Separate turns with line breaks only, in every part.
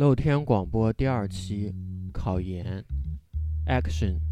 露天广播第二期考研，Action。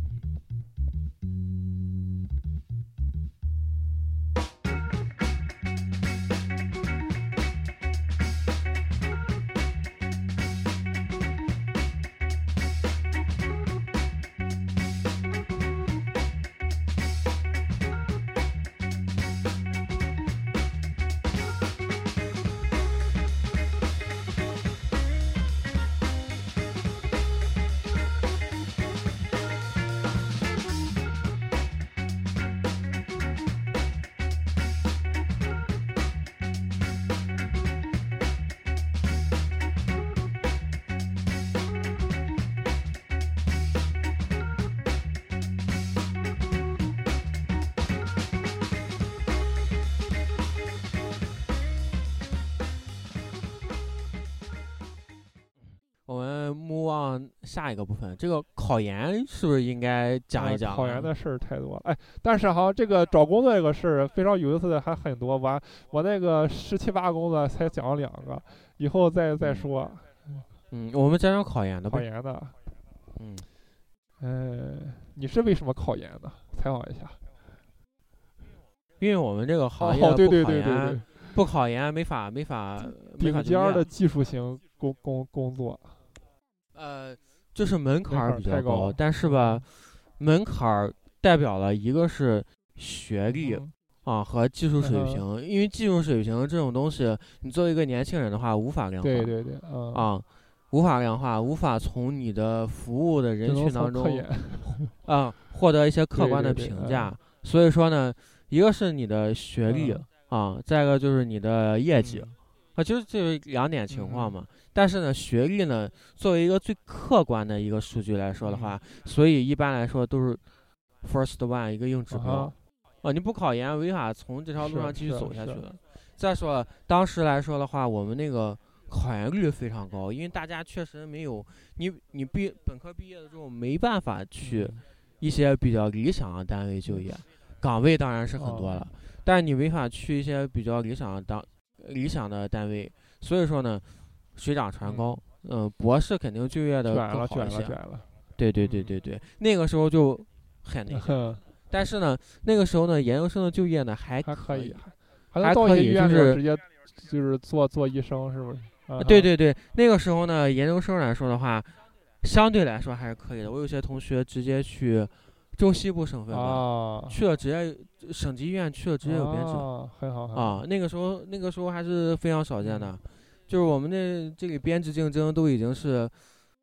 这个考研是不是应该讲一讲、
啊？考研的事儿太多了，哎，但是哈，这个找工作这个事儿非常有意思的还很多。我我那个十七八工作才讲了两个，以后再再说。
嗯，我们讲讲考研的。
考研的。
嗯。
呃，你是为什么考研的？采访一下。
因为我们这个行业
哦，对对对对对，
不考研没法没法没法
顶尖的技术型工工工作。
呃，就是门槛儿比较
高，
但是吧，门槛儿代表了一个是学历、
嗯、
啊和技术水平，
嗯、
因为技术水平这种东西，你作为一个年轻人的话无法量化。
对对对，嗯、
啊，无法量化，无法从你的服务的人群当中啊获得一些客观的评价。
对对对
所以说呢，一个是你的学历、
嗯、
啊，再一个就是你的业绩。啊，就是这两点情况嘛，
嗯、
但是呢，学历呢，作为一个最客观的一个数据来说的话，
嗯、
所以一般来说都是 first one 一个硬指标。
啊，
啊，你不考研，没法从这条路上继续走下去
了。
再说了，当时来说的话，我们那个考研率非常高，因为大家确实没有你，你毕本科毕业的时候没办法去
嗯
一些比较理想的单位就业，岗位当然是很多了，
哦、
但你没法去一些比较理想的当。理想的单位，所以说呢，水涨船高，嗯、呃，博士肯定就业的更好一些。对对对对对，那个时候就很那
个。
但是呢，那个时候呢，研究生的就业呢还
还
可
以，
还
还
可以，就是
直接就是做做医生，是不是？啊、
对对对，那个时候呢，研究生来说的话，相对来说还是可以的。我有些同学直接去。中西部省份的、
啊、
去了，直接省级医院去了，直接有编制，
啊、很好
啊。那个时候，那个时候还是非常少见的，就是我们那这里编制竞争都已经是，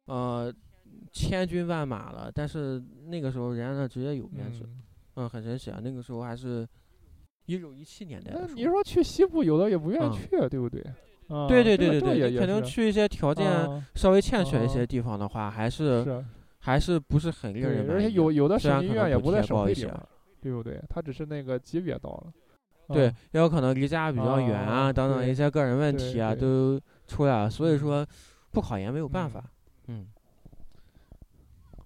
呃，千军万马了。但是那个时候人家那直接有编制，
嗯，
嗯，很神奇啊。那个时候还是，一九一七年代的时候。
你说去西部，有的也不愿意去，
嗯、
对不对？啊、
对对对对对，
你
肯定去一些条件稍微欠缺一些地方的话，还是。
是
还是不是很令人
而且有有的省医院也不在省会
里，
对不对？他只是那个级别到了。
对，
嗯、
也有可能离家比较远啊，
啊
等等一些个人问题啊都出来了，所以说不考研没有办法。嗯。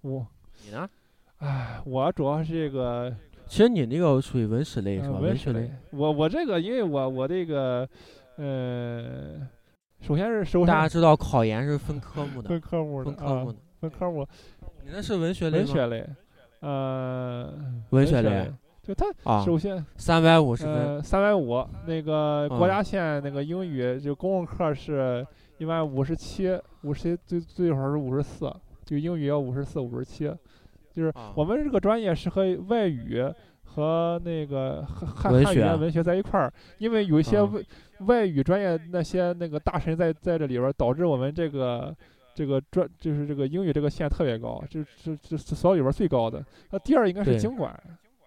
我。
你呢？
哎，我主要是这个。
其实你那个属于文史类是吧？
嗯、文
史
类。我我这个，因为我我这个，呃，首先是首先。
大家知道考研是分科目的。
分科目的。
分科目的。
啊分科目，
你那是文学类
文学类，呃，
文
学
类，
就它
啊，
首先
三百五十分，
呃，三百五，那个
嗯
国家线那个英语就公共课是一般五十七，五十七最最少是五十四，就英语要五十四、五十七，就是
啊
我们这个专业是和外语和那个汉汉语言文学在一块儿，因为有一些
啊
外外语专业那些那个大神在在这里边，导致我们这个。这个专就是这个英语这个线特别高，这这这所有里边最高的。那第二应该是经管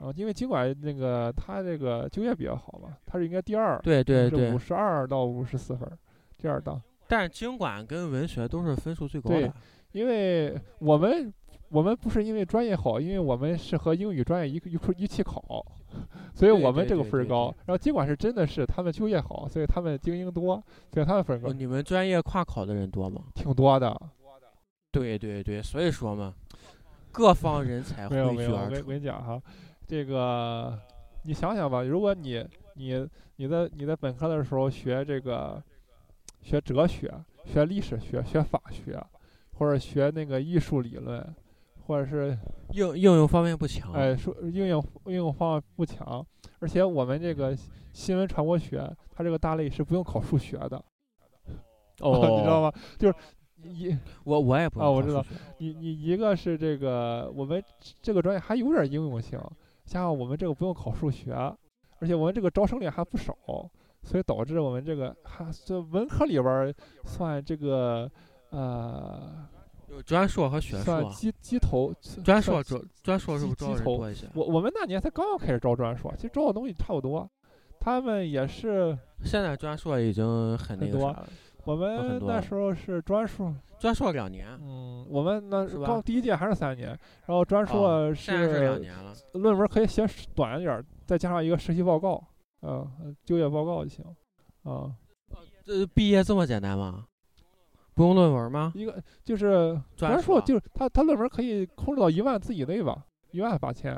啊，因为经管那个他这个就业比较好嘛，他是应该第二。
对对对。
五十二到五十四分，第二档。
但是经管跟文学都是分数最高
的。
对，
因为我们我们不是因为专业好，因为我们是和英语专业一一块一起考，所以我们这个分儿高。然后经管是真的是他们就业好，所以他们精英多，所以他们分高。
哦、你们专业跨考的人多吗？
挺多的。
对对对，所以说嘛，各方人才汇聚而
出。我跟你讲哈，这个你想想吧，如果你你你在你在本科的时候学这个学哲学，学历史学、学法学，或者学那个艺术理论，或者是
应应用方面不强。
哎，说应用应用方面不强，而且我们这个新闻传播学，它这个大类是不用考数学的。
哦，
你知道吗？就是一
我我也不
啊，我知道你你一个是这个我们这个专业还有点应用性，加上我们这个不用考数学，而且我们这个招生率还不少，所以导致我们这个还这文科里边儿算这个呃
有专硕和学
算
硕。
鸡鸡头
专硕专专硕是不是招人多一些？
我我们那年才刚刚开始招专硕，其实招的东西差不多，他们也是
现在专硕已经很那个啥了，
我们那时候是专硕，
专硕两年，
嗯，我们那
是吧
刚第一届还是三年，然后专硕
哦是两年了。
论文可以写短一点儿，再加上一个实习报告，嗯、就业报告就行，啊、
这毕业这么简单吗？不用论文吗？
一个就是
专
硕就是他他论文可以控制到一万字以内吧，一万八千，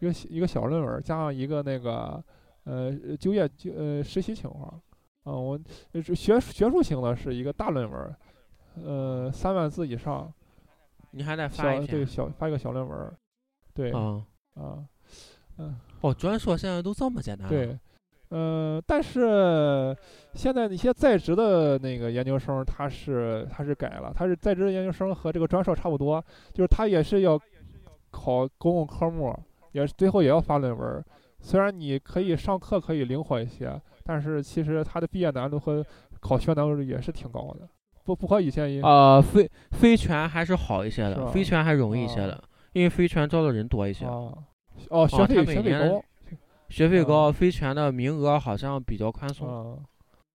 一个一个小论文加上一个那个呃就业就呃实习情况，啊、我呃是学学术型的是一个大论文，呃三万字以上，
你还得发一篇。
对小发一个小论文，对啊、
啊，
嗯。
哦，专硕现在都这么简单了。
对，嗯、但是现在那些在职的那个研究生，他是他是改了，他是在职的研究生和这个专硕差不多，就是他也是要考公共科目，也是最后也要发论文。虽然你可以上课可以灵活一些，但是其实它的毕业难度和考学难度也是挺高的，不不和以前一样
呃，非非全还是好一些的，
是吧
非全还容易一些
啊
的，因为非全招的人多一些，
啊。哦学
他
费学费高
学费高，
啊
非全的名额好像比较宽松，
啊，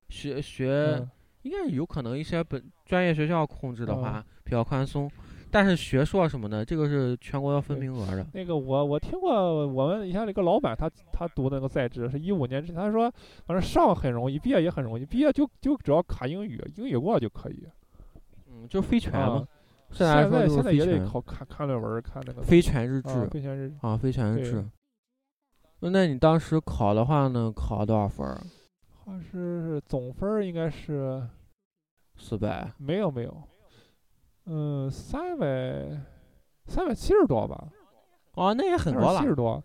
学学
嗯。
应该有可能一些本专业学校控制的
嗯。
话比较宽松，但是学硕什么的，这个是全国要分名额的。
那个我我听过我们以前一个老板他他读那个在职是一五年之前，他说反正上很容易，毕业也很容易，毕业就就只要卡英语，英语过就可以。
嗯，就非全
啊
嘛，，现在
现在也得考看看论文，看那个
非全日
啊
制
非全日
啊，非全日
对
制。那你当时考的话呢，考多少分儿？
好像是总分儿应该是
四百。
没有没有，嗯，三百三百七十多吧，
哦，那也很
三
高了，
百七十多。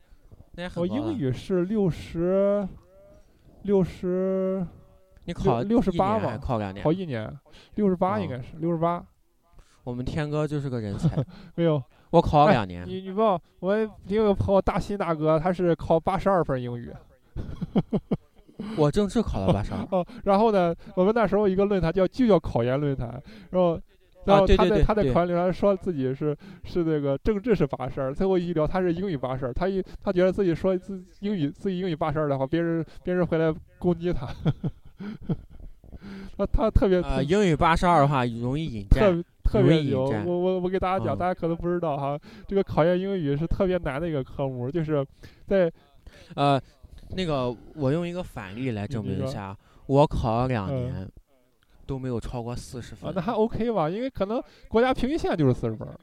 那也很
我英语是六十六十
你考
六十八嘛
一年还考两年
考。一年，六十八应
哦
该是六十八，
我们天哥就是个人才，
没有。
我考了
哎
两年。
你你不我有个朋友大新大哥，他是考八十二分英语。
我政治考了八十二。
哦，然后呢，我们那时候一个论坛叫就叫考研论坛，然后。然后他在他在考研论坛说自己是是那个政治是八十二，最后一聊他是英语八十二，他一他觉得自己说自英语自己英语八十二的话，别人别人回来攻击他，他 他特别
呃，英语八十二的话容易引
特
战。容
特别牛，
易引战
我我我给大家讲，
嗯。
大家可能不知道哈，这个考研英语是特别难的一个科目，就是在
呃，那个我用一个反例来证明一下，我考了两
嗯。
年都没有超过四十分，。
啊那还 OK 吧，因为可能国家平均线就是四十分儿，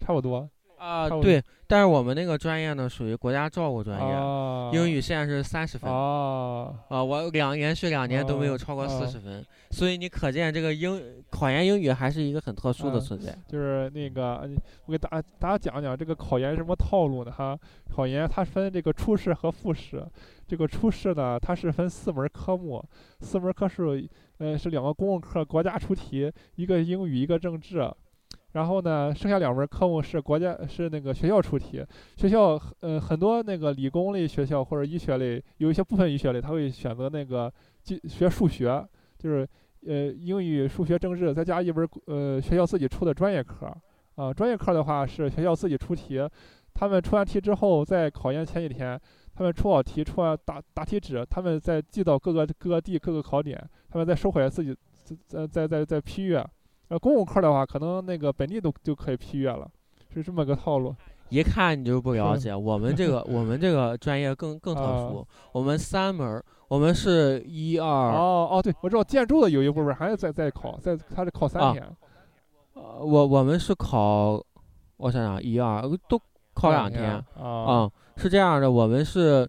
差不多
啊，对，但是我们那个专业呢属于国家照顾专业，
啊。
英语现在是三十分。
啊，
啊，我两连续两年都没有
啊
超过
啊
四十分，所以你可见这个英考研英语还是一个很特殊的
啊
存在。
就是那个，呃我给大家大家讲讲这个考研什么套路呢？哈，考研它分这个初试和复试。这个初试呢，它是分四门科目，四门科是呃是两个公共课，国家出题，一个英语，一个政治。然后呢，剩下两门科目是国家是那个学校出题，学校呃很多那个理工类学校或者医学类，有一些部分医学类，他会选择那个就学数学，就是呃英语、数学、政治，再加一门呃学校自己出的专业课。啊、专业课的话是学校自己出题，他们出完题之后，在考研前几天，他们出好题，出完答答题纸，他们再寄到各个各个地各个考点，他们再收回来自己再再再再批阅。呃，公共课的话，可能那个本地都就可以批阅了，是这么个套路。
一看你就不了解，我们这个我们这个专业更更特
啊
殊，我们三门，我们是一二，
哦哦，对，我知道建筑的有一部分还是在在考，在他是考三
啊
天，
呃我我们是考，我想想一二都考两天，
啊。
嗯，是这样的，我们是，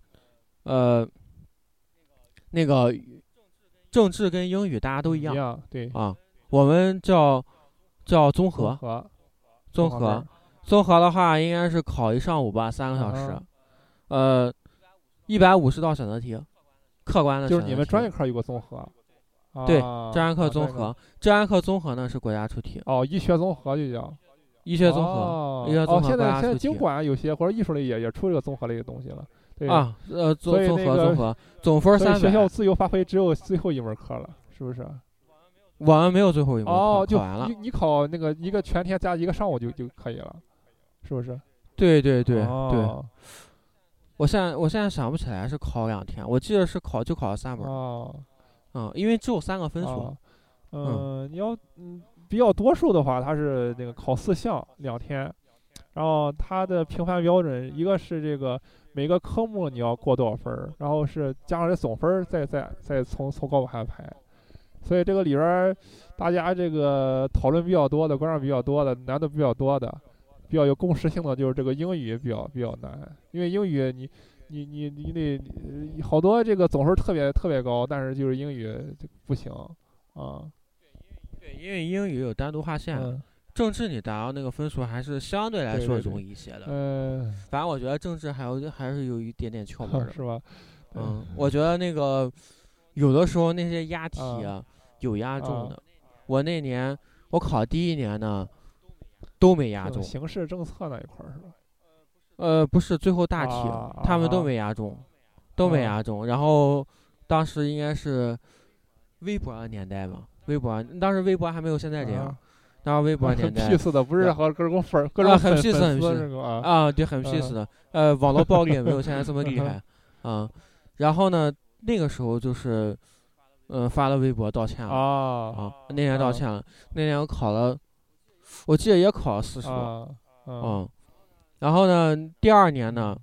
呃，那个政治跟英语大家都
一
一样
对，
啊，我们叫叫综
综
合，综
合
综合的话应该是考一上午吧，三个小时
啊，
呃，一百五十道选择题，客观的
就是你们专业课有个综合，
对
啊
专业课综合，专业课综合呢是国家出题，
哦，医学综合就叫
医学综合医学综合
现在现在经管有些或者艺术类也也出这个综合类的东西了，对，
啊，呃，综
所以
综合综合，总分三
学校，自由发挥只有最后一门课了，是不是？
我们没有最后一门
哦，就
完了
你，你考那个一个全天加一个上午就就可以了，是不是？
对对对对，
哦
我现在我现在想不起来是考两天，我记得是考就考了三门，
哦，
嗯，因为只有三个分数
哦，嗯，你要嗯比较多数的话，它是那个考四项两天，然后它的评判标准一个是这个每个科目你要过多少分儿，然后是加上这总分儿再再再从从高往下排，所以这个里边大家这个讨论比较多的，关注比较多的，难度比较多的，比较有共识性的就是这个英语比较比较难，因为英语你。你你你得好多这个总分特别特别高，但是就是英语不行啊。
对，因为英语有单独划线，
嗯
政治你达到那个分数还是相对来说容易一些的，
嗯，
反正我觉得政治还有还是有一点点 窍门的，
是吧？
嗯，我觉得那个有的时候那些押题
啊
啊有押中
啊
的，我那年我考第一年呢都没押中，
形势政策那一块儿是吧？
呃，不是最后大题，
啊
他们都
啊
没押中，都没
啊
押中。然后当时应该是微博的年代嘛，微博当时微博还没有现在这样，
啊。
当时微博年代
peace 的，不是和各种粉儿各
啊很
种粉
peace，很
粉丝
peace
啊
啊，对，很 peace 的，呃，网络暴力也没有现在这么 厉害，啊，然后呢，那个时候就是，呃，发了微博道歉了，
啊。
啊，那年道
啊。
歉了，那年我考了，我记得也考了四十多，
啊啊。
嗯，然后呢，第二年呢，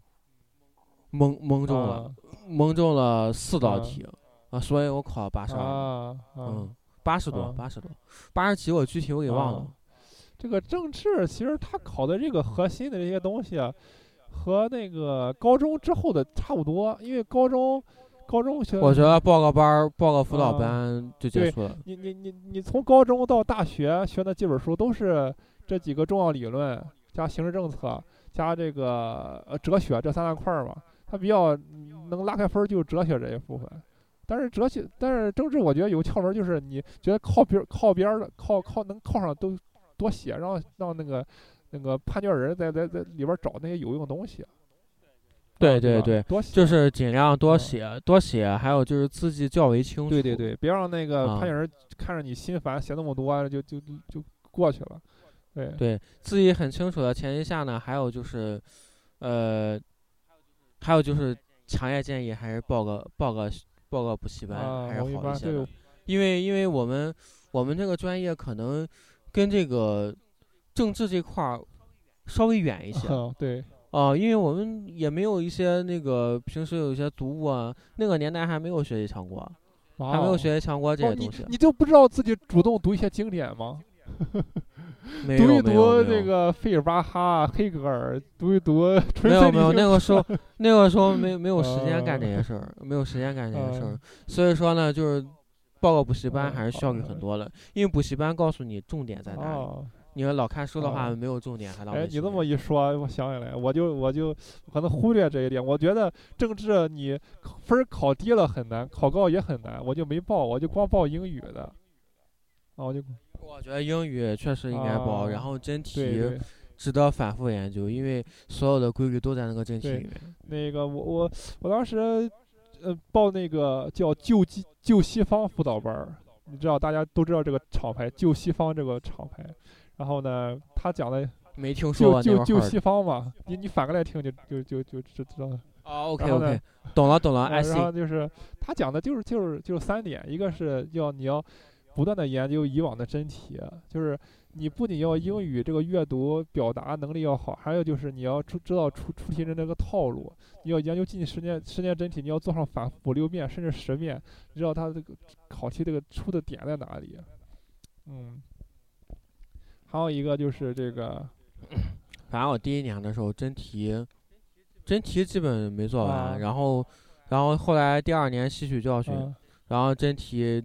蒙蒙中了，
啊。
蒙中了四道
啊。
题，啊，所以我考了八十二，
啊啊。
嗯，八十多，
啊
八十多，八十几，我具体我给忘了
啊，这个政治其实他考的这个核心的这些东西啊，和那个高中之后的差不多，因为高中高中学
我觉得报个班儿，报个辅导
啊
班就结
对
束了。
你你你你从高中到大学学的几本书都是这几个重要理论加形势政策加这个呃哲学这三大块儿嘛，它比较嗯能拉开分儿就是哲学这一部分。但是哲学，但是政治，我觉得有窍门，就是你觉得靠边儿靠边儿的靠靠能靠上都多写，让让那个那个判卷人在在在里边儿找那些有用的东西。
对对对
多写
就是尽量多
嗯
写，多写，还有就是字迹较为清楚。
对对对，别让那个
啊
判卷人看着你心烦，写那么多就就就过去了。对
对，字迹很清楚的前提下呢，还有就是，呃，还有就是强烈建议还是报个报个报个补习班、
啊，
还是好一些的，因为因为我们我们这个专业可能跟这个政治这块儿稍微远一些。哦，因为我们也没有一些那个平时有一些读物啊，那个年代还没有学习强国，还没有
哦
学习强国这些东西，
你就不知道自己主动读一些经典吗？读一读那个费尔巴哈、黑格尔，读一读
没有没有，那个时候 那个时候没没有时间干这
呃
些事儿，没有时间干这些事儿
呃，
所以说呢，就是报个补习班
呃
还是效率很多的，因为补习班告诉你重点在哪里，
哦，
你要老看书的话
哦
没有重点，还浪
哎，你这么一说，我想起来，我就我就可能忽略这一点。我觉得政治你考分儿考低了很难，考高也很难，我就没报，我就光报英语的。啊，我就
我觉得英语确实应该报，
啊
然后真题，值得反复研究，因为所有的规律都在那个真题里面。
那个我我我当时呃报那个叫旧西旧西方辅导班儿，你知道大家都知道这个厂牌旧西方这个厂牌，然后呢，他讲的
没听说
救
过那会儿
救救西方嘛，你你反过来听就就就就知知道了。
啊，OK OK，懂了懂了
然后就是他讲的就是就是就是三点，一个是要你要不断的研究以往的真题，就是你不仅要英语这个阅读表达能力要好，还有就是你要出知道出出题人这个套路，你要研究近十年十年真题，你要做上反复五六遍甚至十遍，你知道他这个考题这个出的点在哪里。嗯，还有一个就是这个
反正我第一年的时候真题，真题基本没做完，
啊
然后然后后来第二年吸取教训，
嗯
然后真题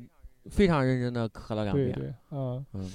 非常认真的磕了两遍。
对对，嗯
嗯。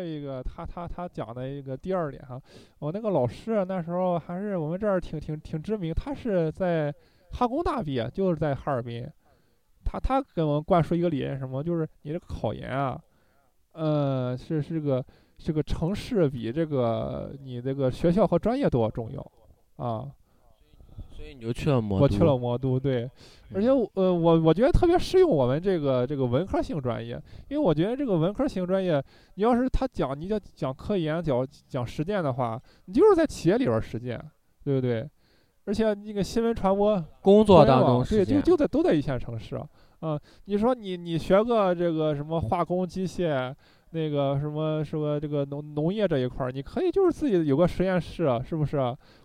有一个他他他讲的一个第二点哈，我那个老师那时候还是我们这儿挺挺挺知名，他是在哈工大毕业，就是在哈尔滨。他他给我们灌输一个理念什么，就是你这个考研啊，呃是是个这个城市比这个你这个学校和专业都要重要啊。
所以你就去了魔都。
我去了魔都，对，而且我呃我我觉得特别适用我们这个这个文科性专业，因为我觉得这个文科性专业，你要是他讲你要讲科研讲讲实践的话，你就是在企业里边儿实践，对不对？而且那个新闻传播
工作当中
对，就就在都在一线城市啊。啊，你说你你学个这个什么化工机械，那个什么什么这个农农业这一块儿，你可以就是自己有个实验室，是不是？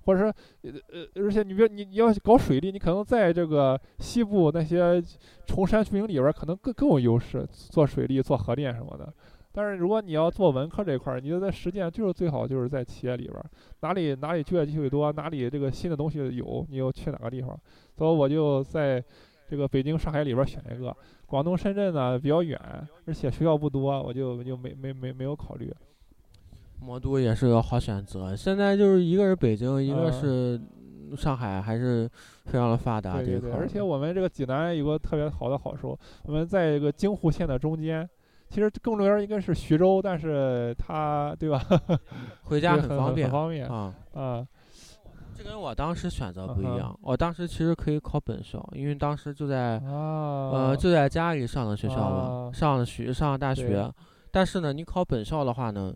或者说呃呃，而且你别你你要搞水利，你可能在这个西部那些崇山峻岭里边儿，可能更更有优势，做水利、做核电什么的。但是如果你要做文科这一块儿，你就在实践，就是最好就是在企业里边，哪里哪里就业机会多，哪里这个新的东西有，你就去哪个地方。所以我就在这个北京、上海里边选一个，广东、深圳呢比较远，而且学校不多，我就就没没没没有考虑。
魔都也是个好选择。现在就是一个是北京，一个
嗯
是上海，还是非常的发达
对对对。而且我们这个济南有个特别好的好处，我们在一个京沪线的中间。其实更重要应该是徐州，但是它对吧？
回家
很
很方便
很方便
啊。
啊。
这跟我当时选择不一样，我当时其实可以考本校，因为当时就在
啊，
呃就在家里上的学校嘛，
啊
上了学上了大学。但是呢，你考本校的话呢，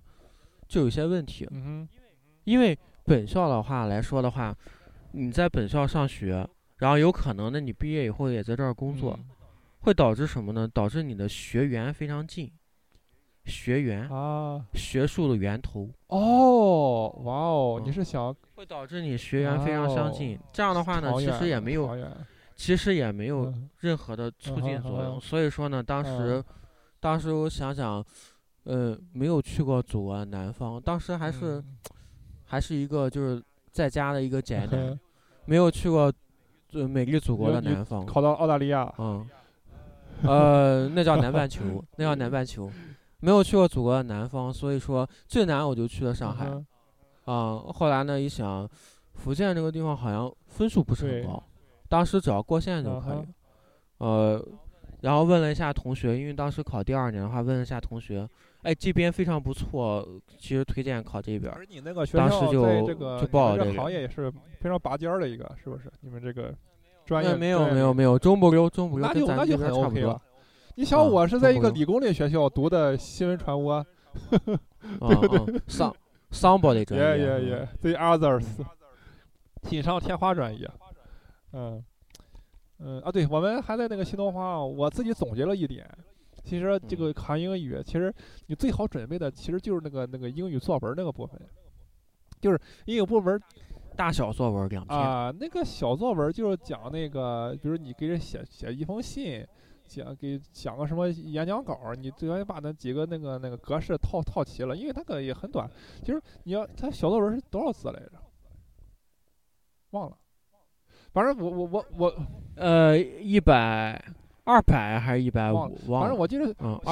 就有些问题，因为本校的话来说的话，你在本校上学，然后有可能呢你毕业以后也在这儿工作，
嗯
会导致什么呢？导致你的学员非常近，学员、
啊，
学术的源头
哦，哇哦，你
嗯
是想
会导致你学员非常相近。
哦
这样的话呢，其实也没有其实也没有
嗯
任何的促进作用。
哼
所以说呢，当时，
嗯
当时我想想，呃，没有去过祖国南方，当时还是、
嗯
还是一个就是在家的一个宅男，
嗯
没有去过呃美丽祖国的南方。
考到澳大利亚，
嗯，呃，那叫南半球，那叫南半球，没有去过祖国的南方，所以说最南我就去了上海。
嗯
啊、后来呢，一想，福建这个地方好像分数不是很高，当时只要过线就可以。
嗯
呃，然后问了一下同学，因为当时考第二年的话，问了一下同学，哎，这边非常不错，其实推荐考这边儿。
而你那个学
当时就
这个
就
这
报了这个
行业也是非常拔尖儿的一个，是不是？你们这个专业
那没有没有没有，中不溜中不溜，跟咱这边差不多
了。。你想，
啊
我是在一个理工类学校读的新闻传播，
啊啊，桑桑博的专
也
业，嗯
也也，the others，锦上添花专业，嗯嗯啊，对，我们还在那个新东方啊，我自己总结了一点，其实这
嗯。
个考英语，其实你最好准备的其实就是那个那个英语作文那个部分，就是英语部门
大小作文两篇。
啊，那个小作文就是讲那个，比如你给人写写一封信，讲给讲个什么演讲稿儿，你只要把那几个那个那个格式套套齐了，因为那个也很短。其实你要它小作文是多少字来着？忘了，反正我我我我，
呃，一百、二百还是一百五？
反正我记得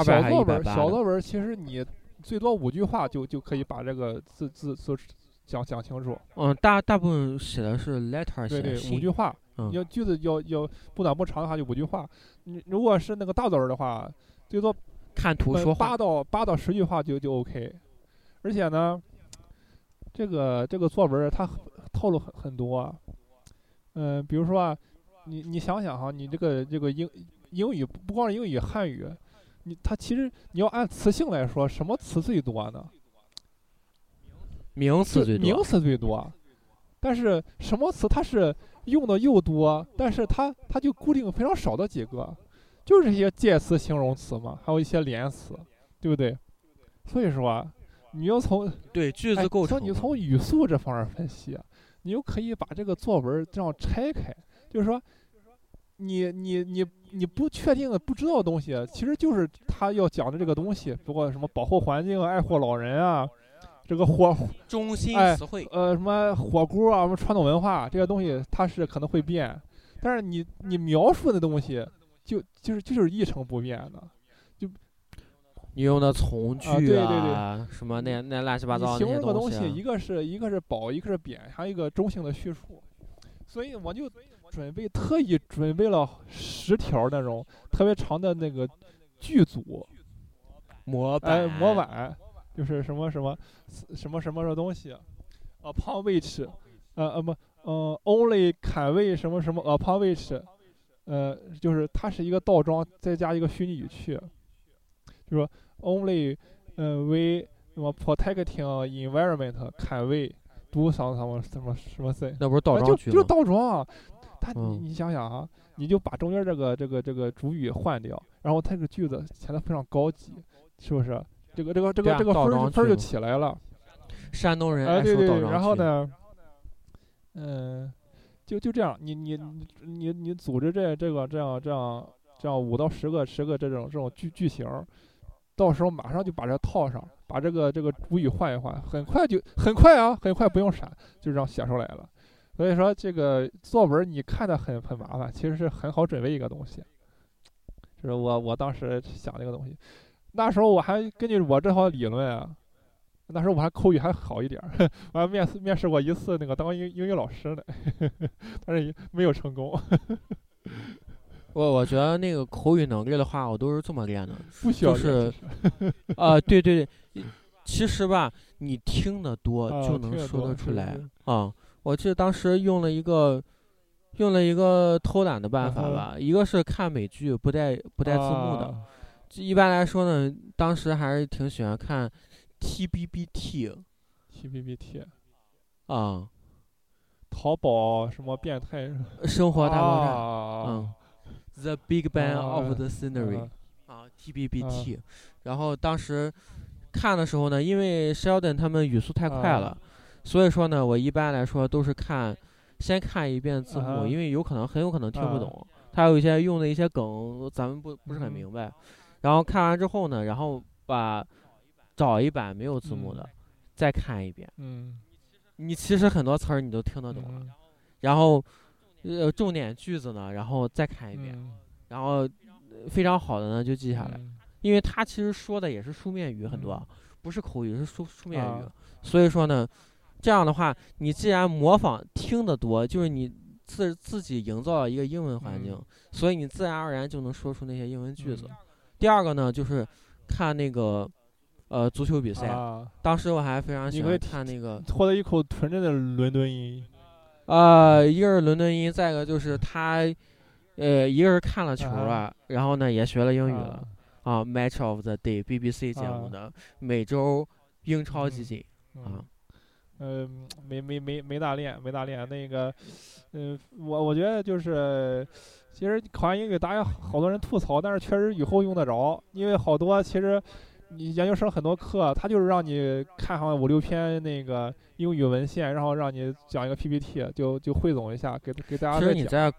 小？作文小作文其实你最多五句话就就可以把这个字字字讲讲清楚。
嗯，大大部分写的是 letter 写
对对，五句。话。
嗯
要句子要要不短不长的话就五句话。你如果是那个大作文的话，最多
看图
呃
说话
八。到八到十句话就就 OK。而且呢，这个这个作文它很套路很很多啊。嗯、比如说啊，你你想想哈，你这个这个英英语不光是英语，汉语，你它其实你要按词性来说，什么词最多呢？
名词最多。
名词最多，但是什么词它是用的又多，但是它它就固定非常少的几个，就是一些介词、形容词嘛，还有一些连词，对不对？所以说啊，你要从
对，句
哎
子构成
你从语速这方面分析啊，你就可以把这个作文这样拆开，就是说。你你你你不确定的不知道的东西，其实就是他要讲的这个东西，包括什么保护环境啊、爱护老人啊，这个火
中心
哎
词汇。
呃，什么火锅啊，什么传统文化这些东西，它是可能会变，但是你你描述的东西就就是就是一成不变的。
就你用的从句
啊对对对
什么那那乱七八糟的
形容个
那些东西啊。
东西，一个是一个是褒，一个是贬，还有一个中性的叙述。所以我就准备特意准备了十条那种特别长的那个剧组，
模板。
哎，模。板就是什么什么什么什么的东西，upon which，呃呃不，呃 only can we 什么什么 upon which，呃就是它是一个倒装再加一个虚拟语气，就说 only，呃 we 什么 protecting environment can we do some 什么什么什么 thing，
那不是倒
啊就就是
装句吗？
倒装，他你
嗯
你想想啊，你就把中间这个这个这个主语换掉，然后它这个句子显得非常高级，是不是？这个这个这个这个分分儿就起来了，
山东人
哎，
爱
对？然后呢，嗯，就就这样，你你你你你组织这这个这样这样这样五到十个十个这种这种句句型儿，到时候马上就把这套上，把这个这个主语换一换，很快就很快啊，很快不用闪，就这样写出来了。所以说这个作文你看的很很麻烦，其实是很好准备一个东西。就是我我当时想这个东西，那时候我还根据我这套理论啊，那时候我还口语还好一点儿，我还面试面试过一次那个当英英语老师呢，但是没有成功，
我我觉得那个口语能力的话，我都是这么练的。
不需要
就是啊，对对对，其实吧，你听得多
啊
就能说得出来啊。我记得当时用了一个用了一个偷懒的办法吧，一个是看美剧不带不带字幕的。一般来说呢，当时还是挺喜欢看 TBBT
T B B T
啊，
淘宝什么变态
生活大爆炸，
啊。
嗯，The Big Bang
啊
of the Scenery
啊。
啊，TBBT。然后当时看的时候呢，因为 Sheldon 他们语速太快
啊。
了，所以说呢，我一般来说都是看先看一遍字幕，
啊。
因为有可能很有可能听不
啊。
懂，他有一些用的一些梗咱们不不是很
嗯
明白。然后看完之后呢，然后把找一版没有字幕的，
嗯
再看一遍。
嗯
你其实很多词儿你都听得懂了，
嗯
然后呃重点句子呢，然后再看一遍，
嗯
然后呃非常好的呢就记下来，
嗯
因为他其实说的也是书面语很多，
嗯
不是口语是书书面语，
啊
所以说呢，这样的话你既然模仿听得多，就是你自自己营造了一个英文环境，
嗯
所以你自然而然就能说出那些英文句子。
嗯
第二个呢，就是看那个呃足球比赛，
啊，
当时我还非常喜欢看那个
拖了一口纯正的伦敦音。
呃，一个是伦敦音，再一个就是他呃一个是看了球
啊
了，然后呢也学了英语
啊
了啊，Match of the Day BBC 节目
啊
的每周英超集
嗯
锦啊
嗯，呃，没没没没大练，没大练。那个，嗯、我我觉得就是，其实考完英语，大家好多人吐槽，但是确实以后用得着，因为好多其实你研究生很多课，他就是让你看上五六篇那个英语文献，然后让你讲一个 PPT，就就汇总一下，给给大家
其实。你在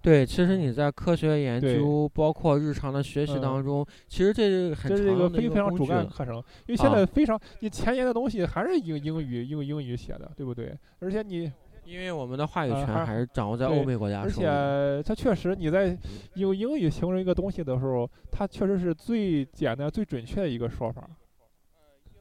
对，其实你在科学研究，包括日常的学习
嗯
当中，其实这是很
这是一个
长的一
非非常主干课程，因为现
啊
在非常，你前沿的东西还是用英语用英语写的，对不对？而且你
因为我们的话语权
啊还
还是掌握在欧美国家
而
手里。
且它确实你在用英语形容一个东西的时候，它确实是最简单、最准确的一个说法。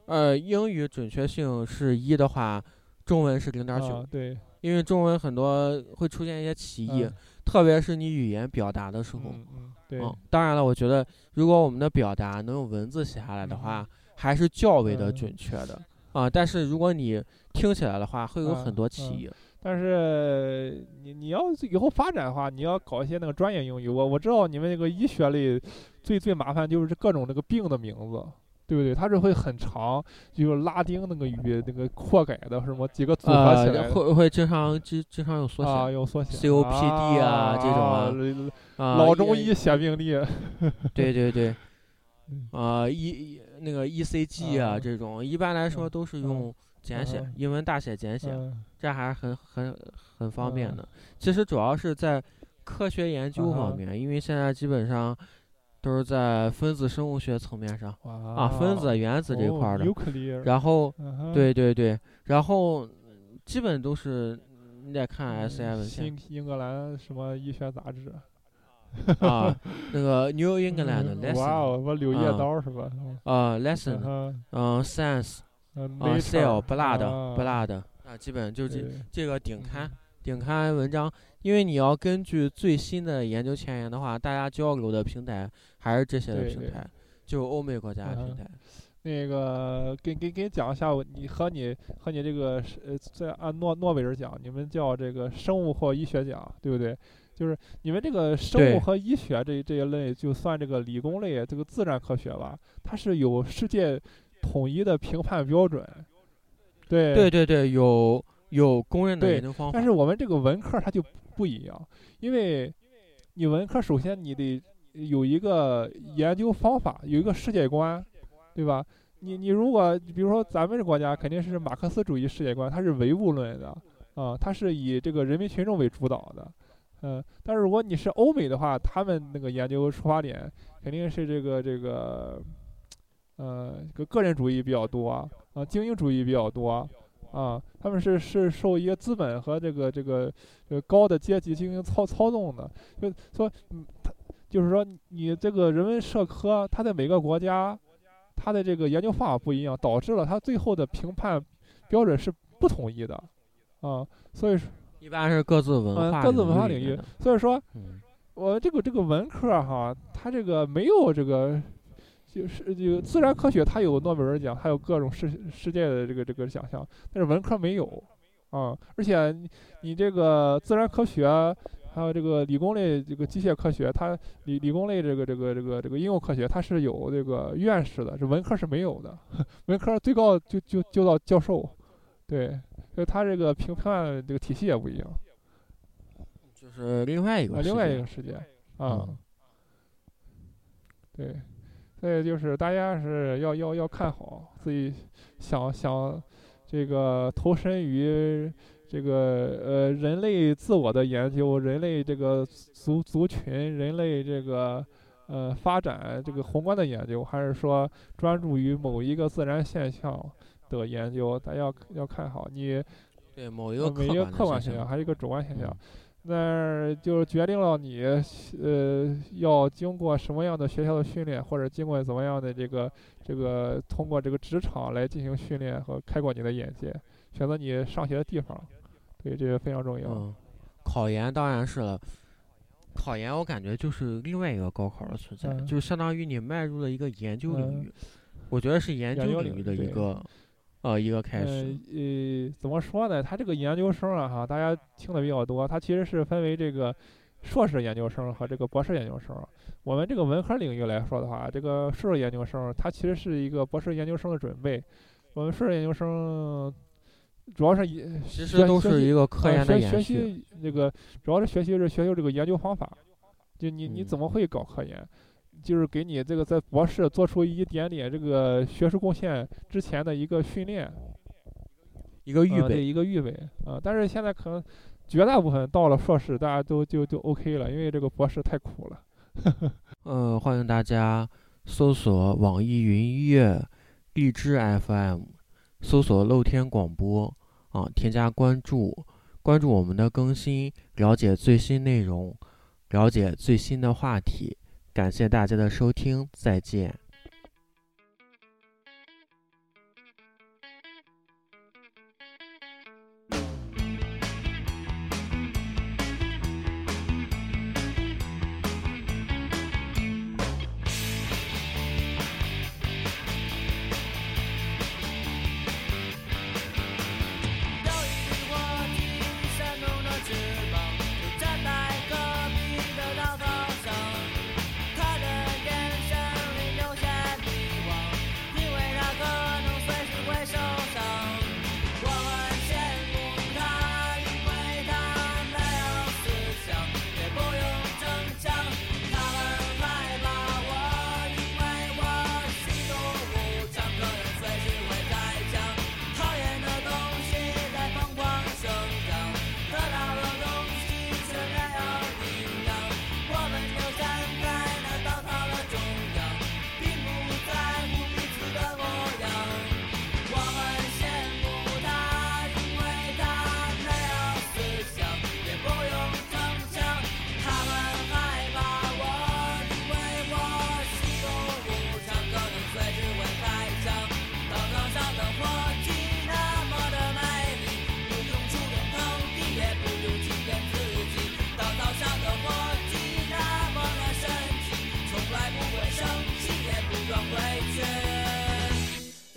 呃，英语准确性是一的话，中文是零点九
啊，，对，
因为中文很多会出现一些歧义，
嗯
特别是你语言表达的时候。
嗯嗯，对，
嗯，当然了，我觉得如果我们的表达能用文字写下来的话，
嗯
还是较为的
嗯
准确的啊。但是如果你听起来的话，会有
啊
很多歧
嗯
义。
但是你你要以后发展的话，你要搞一些那个专业英语。我我知道你们那个医学类最最麻烦就是各种那个病的名字。对不对？它是会很长，就是拉丁那个语那个扩改的什么几个组合起来
呃，会会经常经经常有缩写
啊，用缩写
COPD 啊这种啊
老中医写病历，
对对对
嗯，
啊，E 那个 ECG 啊
啊
这种，一般来说
嗯
都是
嗯
用简写
嗯，
英文大写简写，
嗯。
这还是很很很方便
嗯。
的。其实主要是在科学研究
啊
方面，因为现在基本上都是在分子生物学层面上啊，
啊
分子、原子这块儿的。然后，
嗯
对对对，然后嗯基本都是你得看
嗯
SI 文献
新英格兰什么医学杂志
啊，那个 New England
嗯
lesson
柳叶
啊
刀是吧？嗯
啊 lesson，
哼。
嗯，science
嗯
啊 cell Nature，blood
啊
blood 啊，基本就这这个顶
嗯
刊顶刊文章，因为你要根据最新的研究前沿的话，大家交流的平台还是这些的
对对
平台，就欧美国家的平
嗯
台。
那个给给给你讲一下，我你和你和你这个是呃，在按诺诺贝尔奖，你们叫这个生物或医学奖，对不对？就是你们这个生物和医学这这一类，就算这个理工类这个自然科学吧，它是有世界统一的评判标准。对
对对对，有有公认的研究方法
但。是我们这个文科它就不一样，因为你文科首先你得有一个研究方法，有一个世界观，对吧？你你如果比如说咱们这国家肯定是马克思主义世界观，它是唯物论的啊，它是以这个人民群众为主导的，嗯、但是如果你是欧美的话，他们那个研究出发点肯定是这个这个，呃，个个人主义比较多啊，啊，精英主义比较多啊，他们是是受一个资本和这个这个这个高的阶级进行操操纵的，就说嗯，他就是说你这个人文社科，它在每个国家，它的这个研究方法不一样，导致了它最后的评判标准是不统一的，啊，所以说
一般是各自文
嗯，
化
各自文化领域所以说
嗯，
我这个这个文科哈，它这个没有这个，就是这个自然科学它有诺贝尔奖，还有各种世世界的这个这个奖项，但是文科没有啊。而且你你这个自然科学，还有这个理工类这个机械科学，它理理工类这个这个这个这个应用科学，它是有这个院士的，这文科是没有的。文科最高就就就到教授，对，所以它这个评判这个体系也不一样。
就是另外一个
啊，另外
世界
一个世界啊
嗯，
对，所以就是大家是要要要看好自己想想这个投身于这个呃人类自我的研究，人类这个族族群，人类这个呃发展这个宏观的研究，还是说专注于某一个自然现象的研究，大家要要看好你
对某一
呃
个
每一个客观
现
现象，还有一个主观现象
嗯。
那就决定了你呃要经过什么样的学校的训练，或者经过怎么样的这个这个通过这个职场来进行训练和开阔你的眼界，选择你上学的地方，对这个非常重要。
嗯，考研当然是了。考研我感觉就是另外一个高考的存在，
嗯
就相当于你迈入了一个研究领
嗯
域，我觉得是研
研究
究领域的一个呃一个开
呃
始。
呃，怎么说呢？他这个研究生啊，哈，大家听的比较多，他其实是分为这个硕士研究生和这个博士研究生。我们这个文科领域来说的话，这个硕士研究生，他其实是一个博士研究生的准备。我们硕士研究生主要是以
其实都是一个科研的延续。
习这个主要是学习是学习这个研究方法，就你你
嗯
怎么会搞科研？就是给你这个在博士做出一点点这个学术贡献之前的一个训练，
一个预备。
呃一个预备啊、但是现在可能绝大部分到了硕士，大家都就就 OK 了，因为这个博士太苦了。
嗯，欢迎大家搜索网易云音乐、荔枝 FM，搜索露天广播啊，添加关注，关注我们的更新，了解最新内容，了解最新的话题。感谢大家的收听，再见。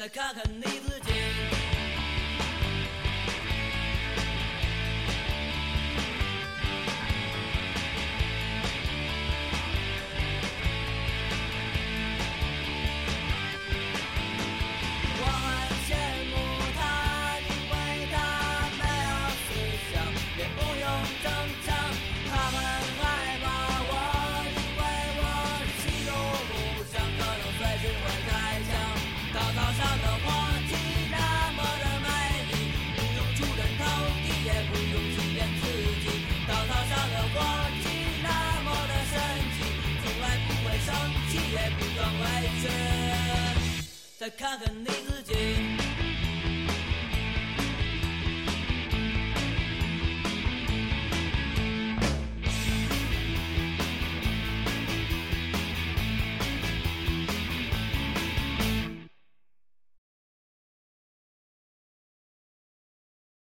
再看看